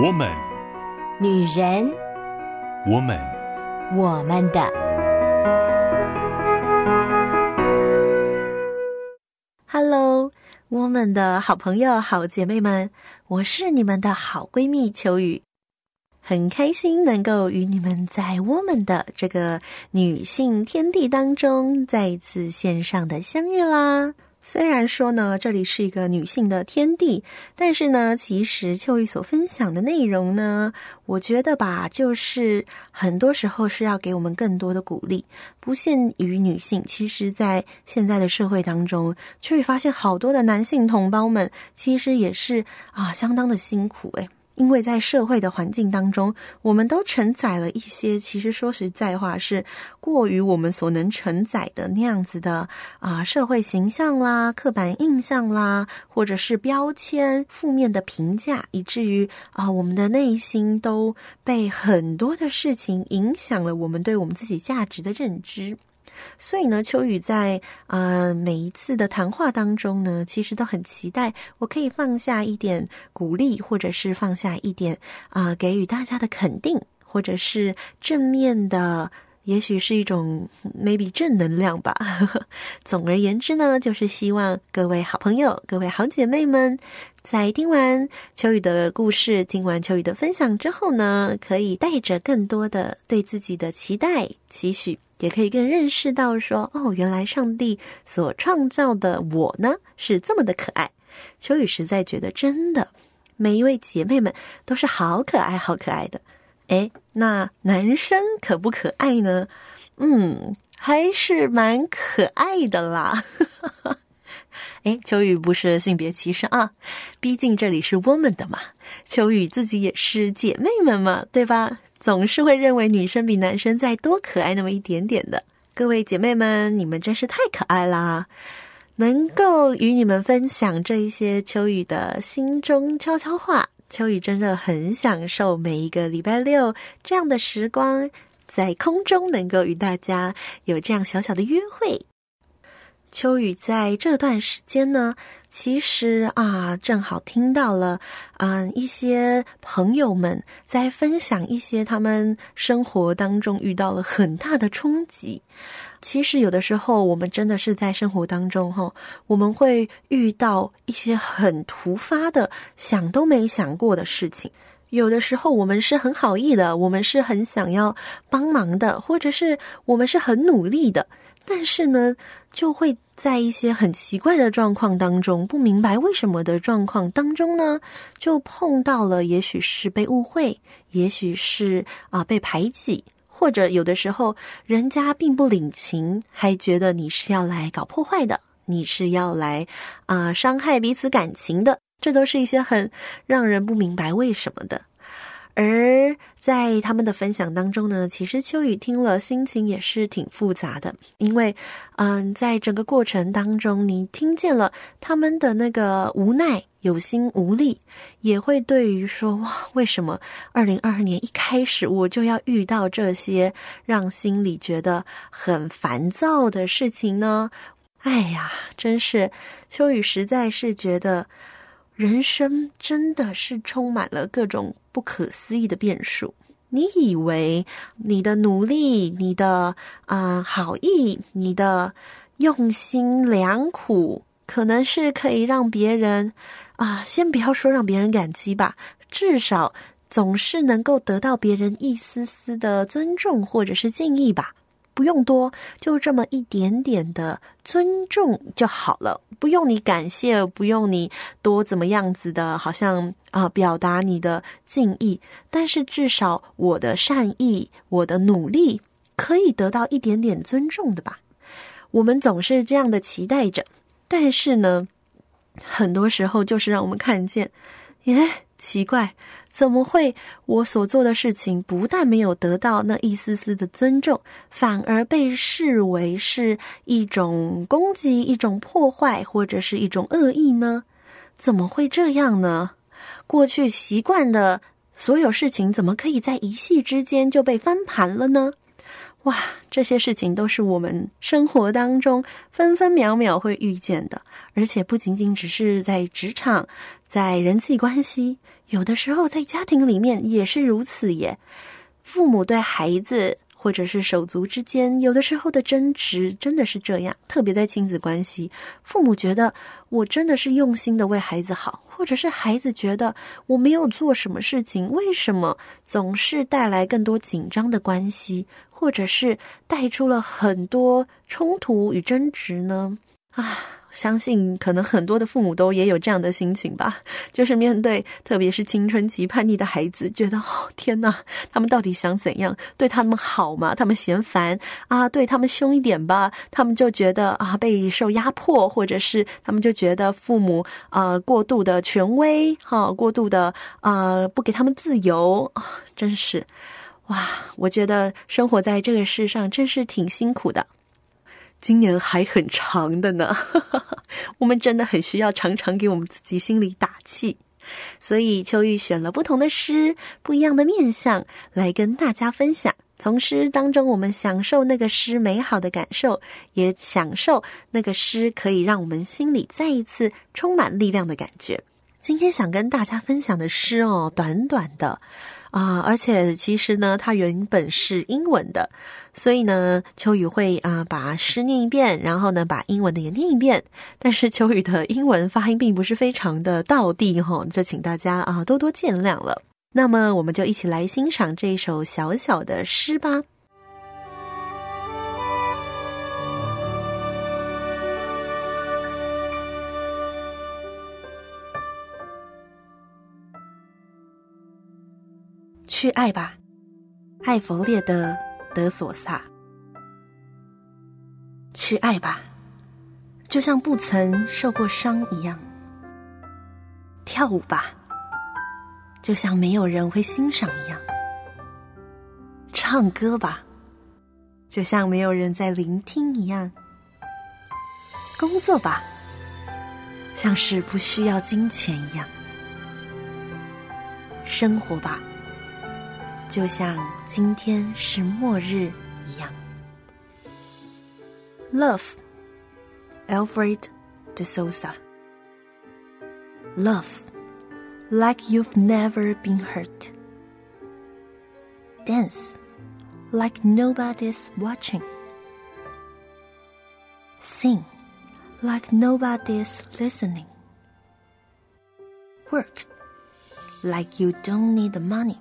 我们，女人，我们，我们的。Hello，我们的好朋友、好姐妹们，我是你们的好闺蜜秋雨，很开心能够与你们在我们的这个女性天地当中再次线上的相遇啦。虽然说呢，这里是一个女性的天地，但是呢，其实秋雨所分享的内容呢，我觉得吧，就是很多时候是要给我们更多的鼓励，不限于女性。其实，在现在的社会当中，秋雨发现好多的男性同胞们，其实也是啊，相当的辛苦诶。因为在社会的环境当中，我们都承载了一些，其实说实在话是过于我们所能承载的那样子的啊、社会形象啦、刻板印象啦，或者是标签、负面的评价，以至于啊、我们的内心都被很多的事情影响了，我们对我们自己价值的认知。所以呢，秋雨在呃每一次的谈话当中呢，其实都很期待我可以放下一点鼓励，或者是放下一点啊、给予大家的肯定，或者是正面的，也许是一种 maybe 正能量吧。总而言之呢，就是希望各位好朋友、各位好姐妹们，在听完秋雨的故事、听完秋雨的分享之后呢，可以带着更多的对自己的期待、期许。也可以更认识到说，哦，原来上帝所创造的我呢，是这么的可爱。秋雨实在觉得，真的每一位姐妹们都是好可爱、好可爱的。诶，那男生可不可爱呢？嗯，还是蛮可爱的啦。诶，秋雨不是性别歧视啊，毕竟这里是 woman 的嘛。秋雨自己也是姐妹们嘛，对吧？总是会认为女生比男生再多可爱那么一点点的，各位姐妹们，你们真是太可爱啦！能够与你们分享这一些秋雨的心中悄悄话，秋雨真的很享受每一个礼拜六这样的时光，在空中能够与大家有这样小小的约会。秋雨在这段时间呢，其实啊，正好听到了，嗯，一些朋友们在分享一些他们生活当中遇到了很大的冲击。其实有的时候，我们真的是在生活当中，哈，我们会遇到一些很突发的、想都没想过的事情。有的时候，我们是很好意的，我们是很想要帮忙的，或者是我们是很努力的。但是呢，就会在一些很奇怪的状况当中，不明白为什么的状况当中呢，就碰到了，也许是被误会，也许是啊、被排挤，或者有的时候人家并不领情，还觉得你是要来搞破坏的，你是要来啊、伤害彼此感情的，这都是一些很让人不明白为什么的。而在他们的分享当中呢，其实秋雨听了，心情也是挺复杂的。因为，嗯，在整个过程当中，你听见了他们的那个无奈、有心无力，也会对于说，哇，为什么二零二二年一开始我就要遇到这些让心里觉得很烦躁的事情呢？哎呀，真是秋雨实在是觉得。人生真的是充满了各种不可思议的变数。你以为你的努力、你的啊、好意、你的用心良苦，可能是可以让别人啊、先不要说让别人感激吧，至少总是能够得到别人一丝丝的尊重或者是敬意吧。不用多，就这么一点点的尊重就好了。不用你感谢，不用你多怎么样子的，好像啊、表达你的敬意。但是至少我的善意，我的努力，可以得到一点点尊重的吧。我们总是这样的期待着，但是呢，很多时候就是让我们看见，耶，奇怪。怎么会？我所做的事情不但没有得到那一丝丝的尊重，反而被视为是一种攻击、一种破坏，或者是一种恶意呢？怎么会这样呢？过去习惯的所有事情，怎么可以在一夕之间就被翻盘了呢？哇，这些事情都是我们生活当中分分秒秒会遇见的，而且不仅仅只是在职场。在人际关系，有的时候在家庭里面也是如此耶。父母对孩子。或者是手足之间，有的时候的争执真的是这样，特别在亲子关系，父母觉得我真的是用心的为孩子好，或者是孩子觉得我没有做什么事情，为什么总是带来更多紧张的关系，或者是带出了很多冲突与争执呢？啊！相信可能很多的父母都也有这样的心情吧，就是面对特别是青春期叛逆的孩子，觉得哦天哪，他们到底想怎样？对他们好吗？他们嫌烦啊，对他们凶一点吧，他们就觉得啊被受压迫，或者是他们就觉得父母啊过度的权威，哈、过度的啊不给他们自由啊，真是哇！我觉得生活在这个世上真是挺辛苦的。今年还很长的呢，我们真的很需要常常给我们自己心里打气。所以秋玉选了不同的诗，不一样的面相来跟大家分享。从诗当中，我们享受那个诗美好的感受，也享受那个诗可以让我们心里再一次充满力量的感觉。今天想跟大家分享的诗哦，短短的。啊，而且其实呢，它原本是英文的，所以呢，秋雨会啊把诗念一遍，然后呢把英文的也念一遍。但是秋雨的英文发音并不是非常的到地哈，就请大家啊多多见谅了。那么我们就一起来欣赏这首小小的诗吧。去爱吧，艾弗列德·德索萨。去爱吧，就像不曾受过伤一样。跳舞吧，就像没有人会欣赏一样。唱歌吧，就像没有人在聆听一样。工作吧，像是不需要金钱一样。生活吧。就像今天是末日一样。Love, Alfred de Souza. Love, like you've never been hurt. Dance, like nobody's watching. Sing, like nobody's listening. Work, like you don't need the money.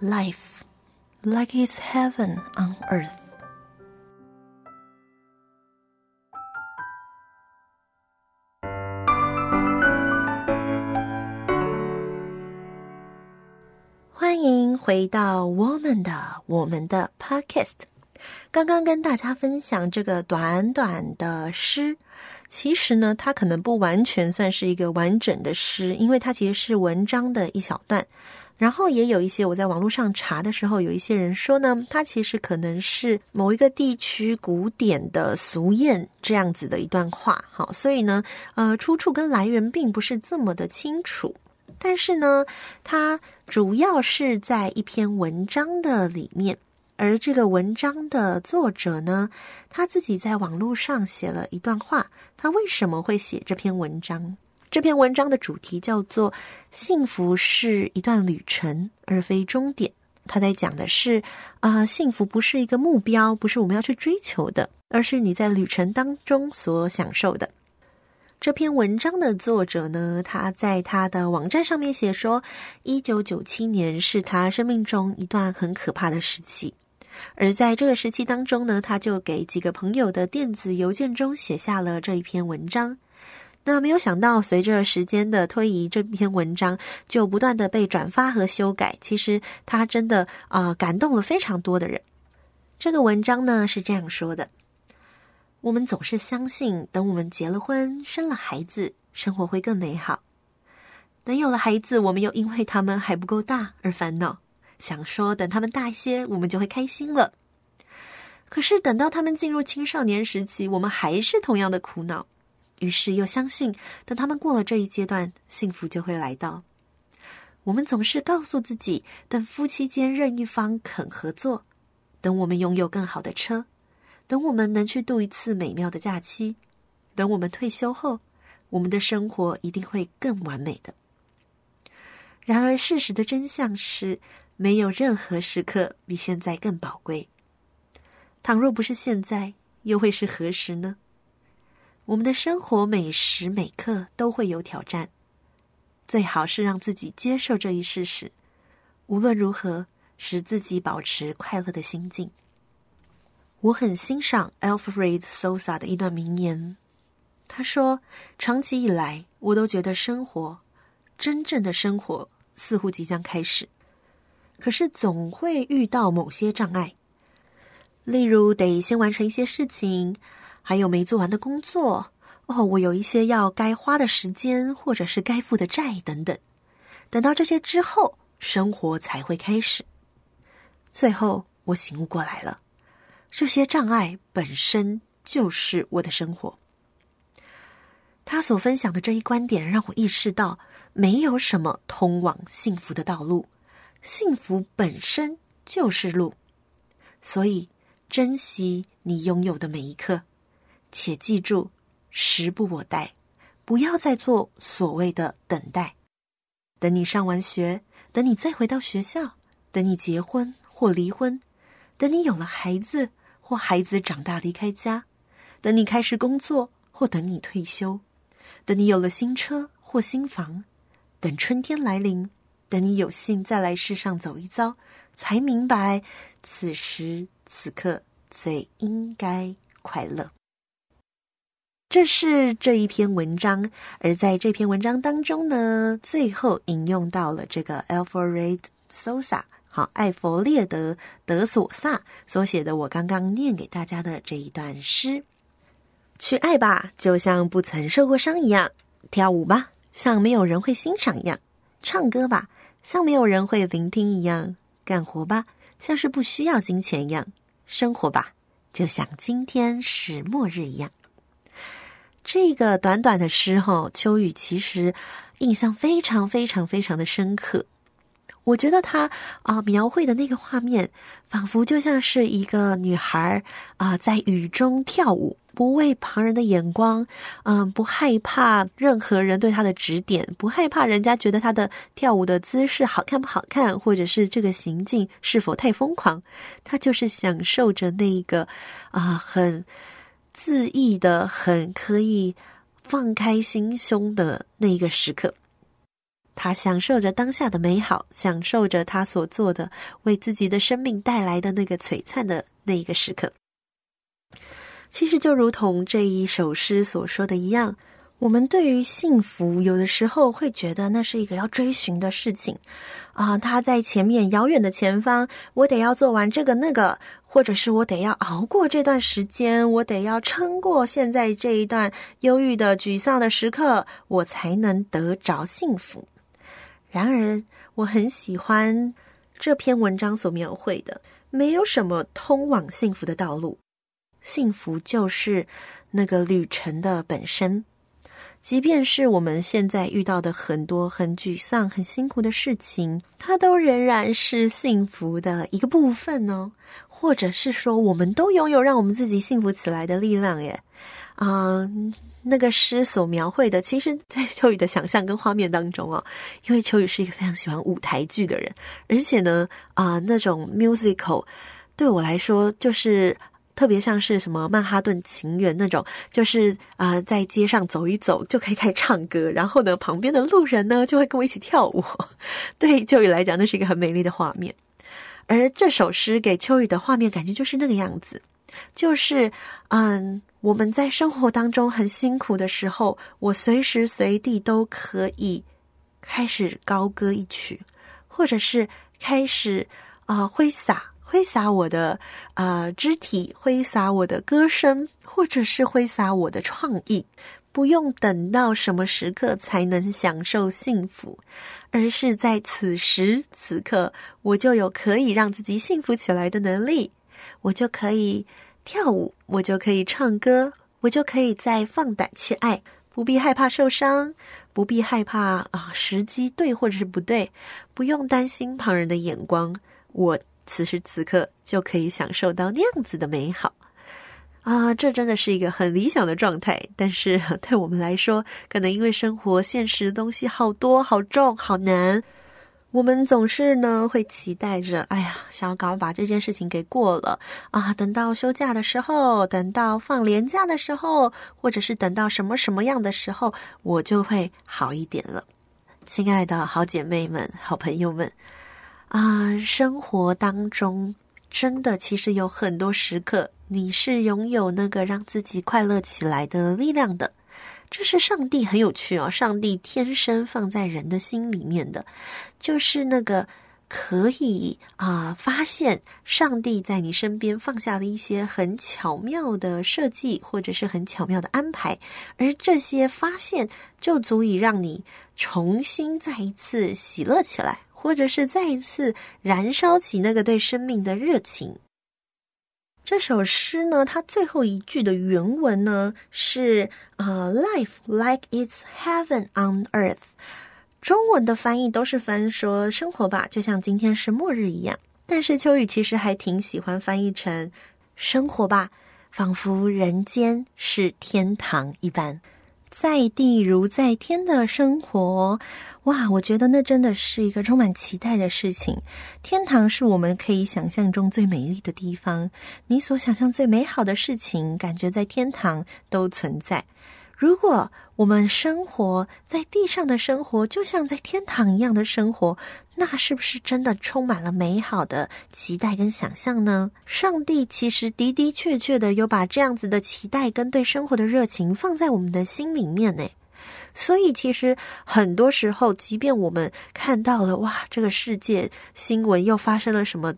Life, like it's heaven on earth. 欢迎回到我们的我们的 Podcast。刚刚跟大家分享这个短短的诗，其实呢，它可能不完全算是一个完整的诗，因为它其实是文章的一小段。然后也有一些我在网络上查的时候，有一些人说呢，它其实可能是某一个地区古典的俗谚这样子的一段话，好，所以呢，呃，出处跟来源并不是这么的清楚。但是呢，它主要是在一篇文章的里面，而这个文章的作者呢，他自己在网络上写了一段话，他为什么会写这篇文章？这篇文章的主题叫做“幸福是一段旅程，而非终点”。他在讲的是，啊、幸福不是一个目标，不是我们要去追求的，而是你在旅程当中所享受的。这篇文章的作者呢，他在他的网站上面写说，一九九七年是他生命中一段很可怕的时期，而在这个时期当中呢，他就给几个朋友的电子邮件中写下了这一篇文章。那没有想到，随着时间的推移，这篇文章就不断的被转发和修改。其实他真的啊、感动了非常多的人。这个文章呢是这样说的：我们总是相信，等我们结了婚、生了孩子，生活会更美好。等有了孩子，我们又因为他们还不够大而烦恼，想说等他们大一些，我们就会开心了。可是等到他们进入青少年时期，我们还是同样的苦恼。于是又相信，等他们过了这一阶段，幸福就会来到。我们总是告诉自己，等夫妻间任一方肯合作，等我们拥有更好的车，等我们能去度一次美妙的假期，等我们退休后，我们的生活一定会更完美的。然而，事实的真相是，没有任何时刻比现在更宝贵。倘若不是现在，又会是何时呢？我们的生活每时每刻都会有挑战，最好是让自己接受这一事实。无论如何，使自己保持快乐的心境。我很欣赏 Alfred Sosa 的一段名言，他说：“长期以来，我都觉得生活，真正的生活似乎即将开始，可是总会遇到某些障碍，例如得先完成一些事情。”还有没做完的工作哦，我有一些要该花的时间，或者是该负的债等等。等到这些之后，生活才会开始。最后，我醒悟过来了，这些障碍本身就是我的生活。他所分享的这一观点，让我意识到，没有什么通往幸福的道路，幸福本身就是路。所以，珍惜你拥有的每一刻。且记住，时不我待，不要再做所谓的等待。等你上完学，等你再回到学校，等你结婚或离婚，等你有了孩子或孩子长大离开家，等你开始工作或等你退休，等你有了新车或新房，等春天来临，等你有幸再来世上走一遭，才明白此时此刻最应该快乐。这是这一篇文章，而在这篇文章当中呢，最后引用到了这个 Alfred Sosa，好，艾佛列德·德索萨所写的，我刚刚念给大家的这一段诗：去爱吧，就像不曾受过伤一样；跳舞吧，像没有人会欣赏一样；唱歌吧，像没有人会聆听一样；干活吧，像是不需要金钱一样；生活吧，就像今天是末日一样。这个短短的诗哈，秋雨其实印象非常非常非常的深刻。我觉得他啊、描绘的那个画面，仿佛就像是一个女孩啊、在雨中跳舞，不为旁人的眼光，嗯、不害怕任何人对她的指点，不害怕人家觉得她的跳舞的姿势好看不好看，或者是这个行径是否太疯狂。她就是享受着那一个啊、很。恣意的，很可以放开心胸的那一个时刻，他享受着当下的美好，享受着他所做的为自己的生命带来的那个璀璨的那一个时刻。其实就如同这一首诗所说的一样，我们对于幸福，有的时候会觉得那是一个要追寻的事情啊，他在前面遥远的前方，我得要做完这个那个。或者是我得要熬过这段时间，我得要撑过现在这一段忧郁的、沮丧的时刻，我才能得着幸福。然而，我很喜欢这篇文章所描绘的，没有什么通往幸福的道路，幸福就是那个旅程的本身。即便是我们现在遇到的很多很沮丧、很辛苦的事情，它都仍然是幸福的一个部分哦。或者是说，我们都拥有让我们自己幸福起来的力量耶。啊、那个诗所描绘的，其实，在秋雨的想象跟画面当中哦，因为秋雨是一个非常喜欢舞台剧的人，而且呢，啊、那种 musical 对我来说就是。特别像是什么《曼哈顿情缘》那种，就是啊、呃，在街上走一走就可以开始唱歌，然后呢，旁边的路人呢就会跟我一起跳舞。对秋雨来讲，那是一个很美丽的画面。而这首诗给秋雨的画面感觉就是那个样子，就是嗯，我们在生活当中很辛苦的时候，我随时随地都可以开始高歌一曲，或者是开始啊、挥洒。挥洒我的啊、肢体，挥洒我的歌声，或者是挥洒我的创意，不用等到什么时刻才能享受幸福，而是在此时此刻，我就有可以让自己幸福起来的能力，我就可以跳舞，我就可以唱歌，我就可以再放胆去爱，不必害怕受伤，不必害怕啊时机对或者是不对，不用担心旁人的眼光，我。此时此刻就可以享受到那样子的美好啊，这真的是一个很理想的状态。但是 对我们来说，可能因为生活现实的东西好多、好重、好难。我们总是呢会期待着，哎呀，想要赶快把这件事情给过了啊！等到休假的时候，等到放年假的时候，或者是等到什么什么样的时候，我就会好一点了。亲爱的好姐妹们、好朋友们啊，生活当中真的其实有很多时刻，你是拥有那个让自己快乐起来的力量的。这是上帝很有趣哦，上帝天生放在人的心里面的，就是那个可以啊、发现上帝在你身边放下了一些很巧妙的设计，或者是很巧妙的安排，而这些发现就足以让你重新再一次喜乐起来，或者是再一次燃烧起那个对生命的热情。这首诗呢，它最后一句的原文呢是呃，“Life like it's heaven on earth”，中文的翻译都是翻说“生活吧，就像今天是末日一样”。但是秋雨其实还挺喜欢翻译成“生活吧，仿佛人间是天堂一般”。在地如在天的生活，哇！我觉得那真的是一个充满期待的事情。天堂是我们可以想象中最美丽的地方，你所想象最美好的事情，感觉在天堂都存在。如果我们生活在地上的生活，就像在天堂一样的生活，那是不是真的充满了美好的期待跟想象呢？上帝其实的的确确的有把这样子的期待跟对生活的热情放在我们的心里面呢。所以其实很多时候，即便我们看到了哇，这个世界新闻又发生了什么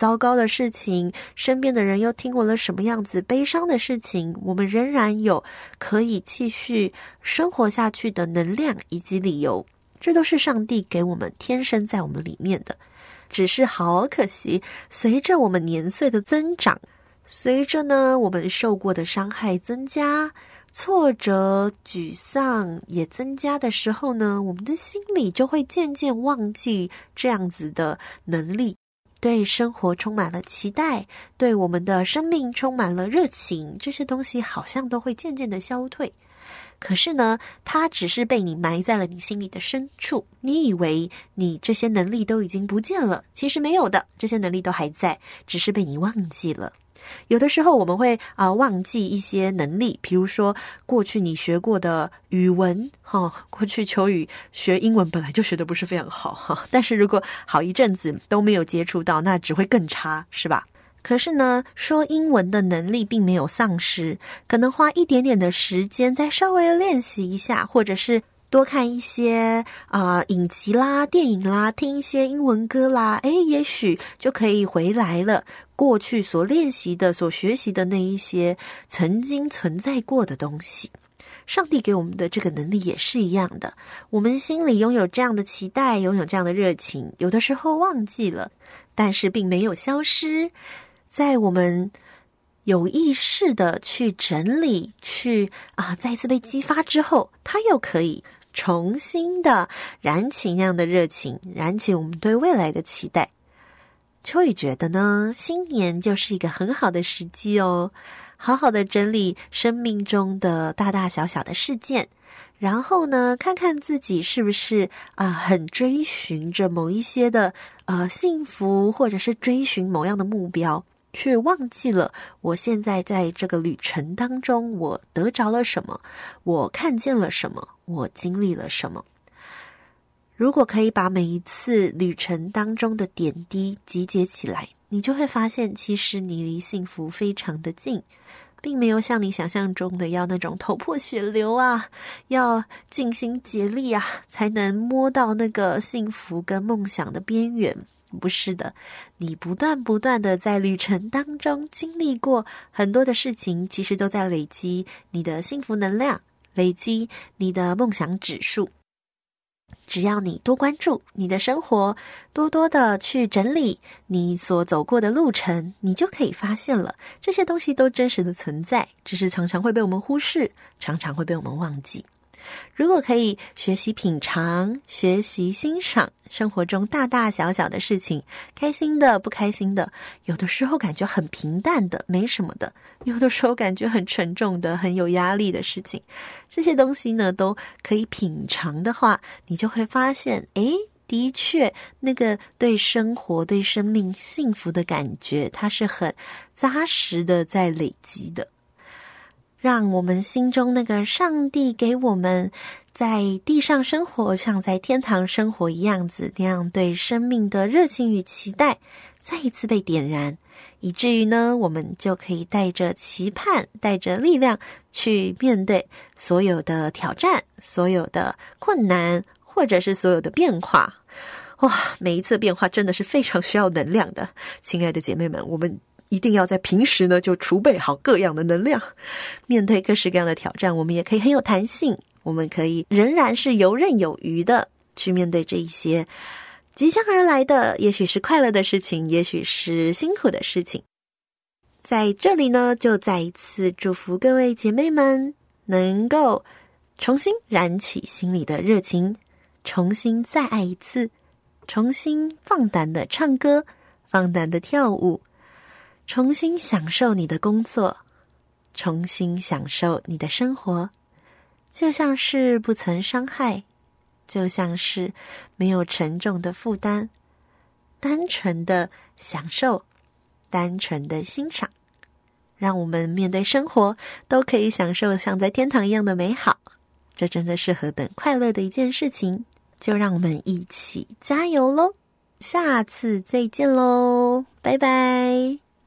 糟糕的事情，身边的人又听闻了什么样子悲伤的事情，我们仍然有可以继续生活下去的能量以及理由。这都是上帝给我们天生在我们里面的。只是好可惜，随着我们年岁的增长，随着呢我们受过的伤害增加，挫折、沮丧也增加的时候呢，我们的心里就会渐渐忘记这样子的能力。对生活充满了期待，对我们的生命充满了热情，这些东西好像都会渐渐的消退。可是呢，它只是被你埋在了你心里的深处。你以为你这些能力都已经不见了，其实没有的，这些能力都还在，只是被你忘记了。有的时候我们会啊、忘记一些能力，比如说过去你学过的语文，哈、过去求雨学英文本来就学得不是非常好哈，但是如果好一阵子都没有接触到，那只会更差，是吧？可是呢，说英文的能力并没有丧失，可能花一点点的时间再稍微练习一下，或者是。多看一些啊、影集啦、电影啦，听一些英文歌啦，诶，也许就可以回来了。过去所练习的、所学习的那一些曾经存在过的东西，上帝给我们的这个能力也是一样的。我们心里拥有这样的期待，拥有这样的热情，有的时候忘记了，但是并没有消失。在我们有意识的去整理、去啊再次被激发之后，它又可以。重新的燃起那样的热情，燃起我们对未来的期待。秋雨觉得呢，新年就是一个很好的时机哦，好好的整理生命中的大大小小的事件，然后呢，看看自己是不是啊、很追寻着某一些的呃幸福，或者是追寻某样的目标。却忘记了，我现在在这个旅程当中，我得着了什么？我看见了什么？我经历了什么？如果可以把每一次旅程当中的点滴集结起来，你就会发现，其实你离幸福非常的近，并没有像你想象中的要那种头破血流啊，要尽心竭力啊，才能摸到那个幸福跟梦想的边缘。不是的，你不断不断的在旅程当中经历过很多的事情，其实都在累积你的幸福能量，累积你的梦想指数。只要你多关注你的生活，多多的去整理你所走过的路程，你就可以发现了，这些东西都真实的存在，只是常常会被我们忽视，常常会被我们忘记。如果可以学习品尝、学习欣赏生活中大大小小的事情，开心的、不开心的，有的时候感觉很平淡的、没什么的，有的时候感觉很沉重的、很有压力的事情，这些东西呢，都可以品尝的话，你就会发现，诶，的确，那个对生活、对生命幸福的感觉，它是很扎实的在累积的。让我们心中那个上帝给我们在地上生活，像在天堂生活一样子，那样对生命的热情与期待再一次被点燃，以至于呢，我们就可以带着期盼、带着力量去面对所有的挑战、所有的困难，或者是所有的变化。哇，每一次变化真的是非常需要能量的，亲爱的姐妹们，我们。一定要在平时呢，就储备好各样的能量，面对各式各样的挑战，我们也可以很有弹性，我们可以仍然是游刃有余的去面对这一些即将而来的，也许是快乐的事情，也许是辛苦的事情。在这里呢，就再一次祝福各位姐妹们，能够重新燃起心里的热情，重新再爱一次，重新放胆的唱歌，放胆的跳舞。重新享受你的工作，重新享受你的生活，就像是不曾伤害，就像是没有沉重的负担，单纯的享受，单纯的欣赏，让我们面对生活都可以享受像在天堂一样的美好。这真的是何等快乐的一件事情！就让我们一起加油喽！下次再见喽，拜拜。